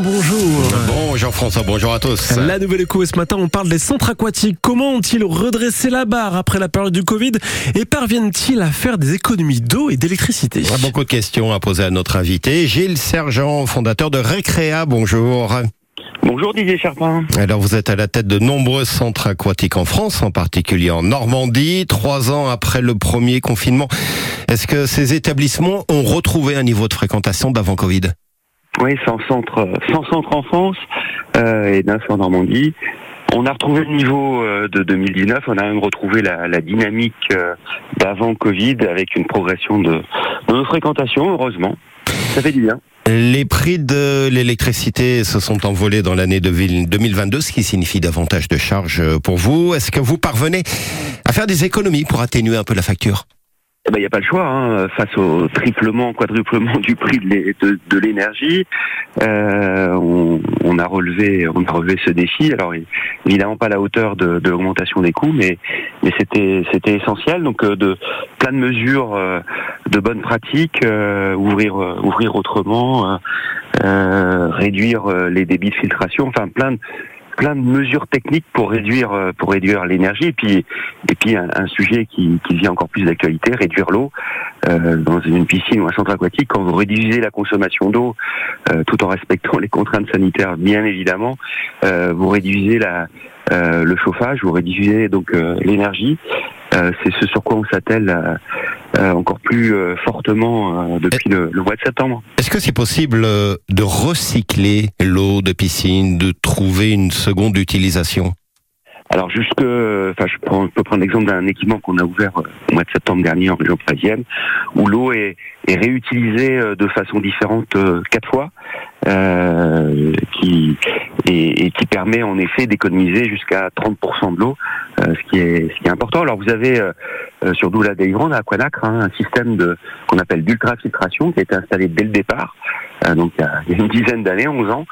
bonjour. Bon, Jean-François, bonjour à tous. La nouvelle écho, et ce matin, on parle des centres aquatiques. Comment ont-ils redressé la barre après la période du Covid et parviennent-ils à faire des économies d'eau et d'électricité Beaucoup de questions à poser à notre invité, Gilles Sergent, fondateur de Récréa. Bonjour. Bonjour Didier Charpin. Alors vous êtes à la tête de nombreux centres aquatiques en France, en particulier en Normandie, trois ans après le premier confinement. Est-ce que ces établissements ont retrouvé un niveau de fréquentation d'avant Covid? Oui, 100 centres, 100 centres en France euh, et 9 en Normandie. On a retrouvé le niveau euh, de 2019, on a même retrouvé la, la dynamique euh, d'avant Covid avec une progression de, de nos fréquentations, heureusement. Ça fait du bien. Les prix de l'électricité se sont envolés dans l'année 2022, ce qui signifie davantage de charges pour vous. Est-ce que vous parvenez à faire des économies pour atténuer un peu la facture? Il n'y a pas le choix hein, face au triplement, quadruplement du prix de l'énergie. Euh, on, on, a relevé, on a relevé ce défi. Alors évidemment pas à la hauteur de, de l'augmentation des coûts, mais mais c'était c'était essentiel. Donc euh, de plein de mesures, euh, de bonnes pratiques, euh, ouvrir ouvrir autrement, réduire les débits de filtration, enfin plein de plein de mesures techniques pour réduire euh, pour réduire l'énergie. Et puis et puis un, sujet qui, qui devient encore plus d'actualité réduire l'eau euh, dans une piscine ou un centre aquatique. Quand vous réduisez la consommation d'eau euh, tout en respectant les contraintes sanitaires bien évidemment vous réduisez la le chauffage vous réduisez donc l'énergie. C'est ce sur quoi on s'attelle euh, encore plus euh, fortement euh, depuis le, mois de septembre. Est-ce que c'est possible de recycler l'eau de piscine, de trouver une seconde utilisation? Alors jusque, enfin je, peux prendre l'exemple d'un équipement qu'on a ouvert au mois de septembre dernier en région parisienne, où l'eau est, est, réutilisée de façon différente quatre fois, euh, qui et, et, qui permet en effet d'économiser jusqu'à 30% de l'eau, ce qui est ce qui est important. Alors vous avez euh, sur Doula Deivrand, à Aquanacre, hein, un système de qu'on appelle d'ultrafiltration qui a été installé dès le départ, euh, donc il y, a, une dizaine d'années, 11 ans,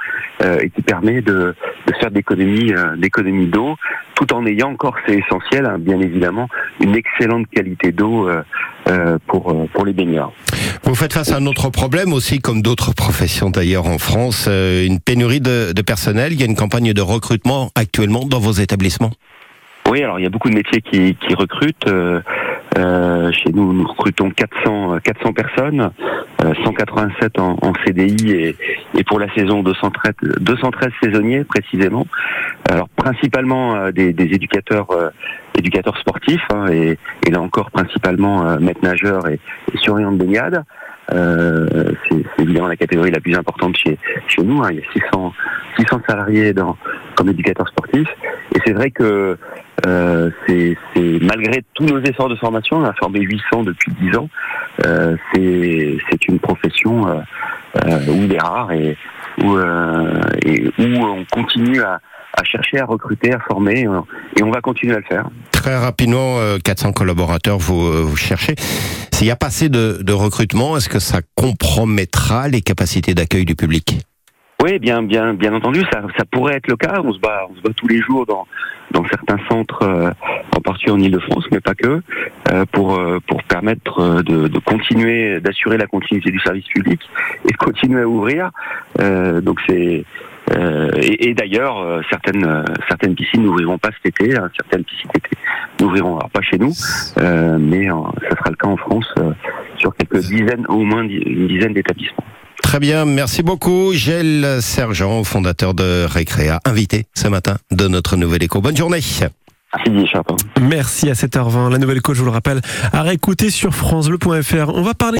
euh, et qui permet de, de faire d'économie d'économie d'eau, tout en ayant encore, c'est essentiel, hein, bien évidemment, une excellente qualité d'eau pour pour les baigneurs. Vous faites face à un autre problème aussi, comme d'autres professions d'ailleurs en France, une pénurie de, de personnel. Il y a une campagne de recrutement actuellement dans vos établissements. Oui, alors il y a beaucoup de métiers qui, qui recrutent. Euh, chez nous, nous recrutons 400, 400 personnes, 187 euh, en, en CDI et, et, pour la saison 213, 213 saisonniers précisément. Alors principalement des, des, éducateurs, éducateurs sportifs hein, et, et, là encore principalement maîtres nageurs et, et surveillants de baignade. Euh, c'est évidemment la catégorie la plus importante chez, chez nous. Hein. Il y a 600, 600 salariés dans, comme éducateurs sportifs. Et c'est vrai que euh, c'est malgré tous nos efforts de formation, on a formé 800 depuis 10 ans. Euh, c'est une profession euh, où il est rare et où, on continue à, à, chercher, à recruter, à former, et on va continuer à le faire. Très rapidement, 400 collaborateurs, vous, vous cherchez. S'il n'y a pas assez de, de recrutement, est-ce que ça compromettra les capacités d'accueil du public? Oui, bien, bien, bien entendu, ça, ça pourrait être le cas. On se bat, on se bat tous les jours dans, dans certains centres, euh, en particulier en Ile-de-France, mais pas que, euh, pour euh, pour permettre de, de continuer, d'assurer la continuité du service public et de continuer à ouvrir. donc c'est et, et d'ailleurs, certaines certaines piscines n'ouvriront pas cet été, hein, certaines piscines n'ouvriront pas chez nous, mais ça sera le cas en France sur quelques dizaines, au moins une dizaine d'établissements. Très bien, merci beaucoup. Gilles Sergent, fondateur de Récréa, invité ce matin de notre Nouvelle Écho. Bonne journée. Merci à 7h20. La Nouvelle Écho, je vous le rappelle, à réécouter sur francebleu.fr. On va parler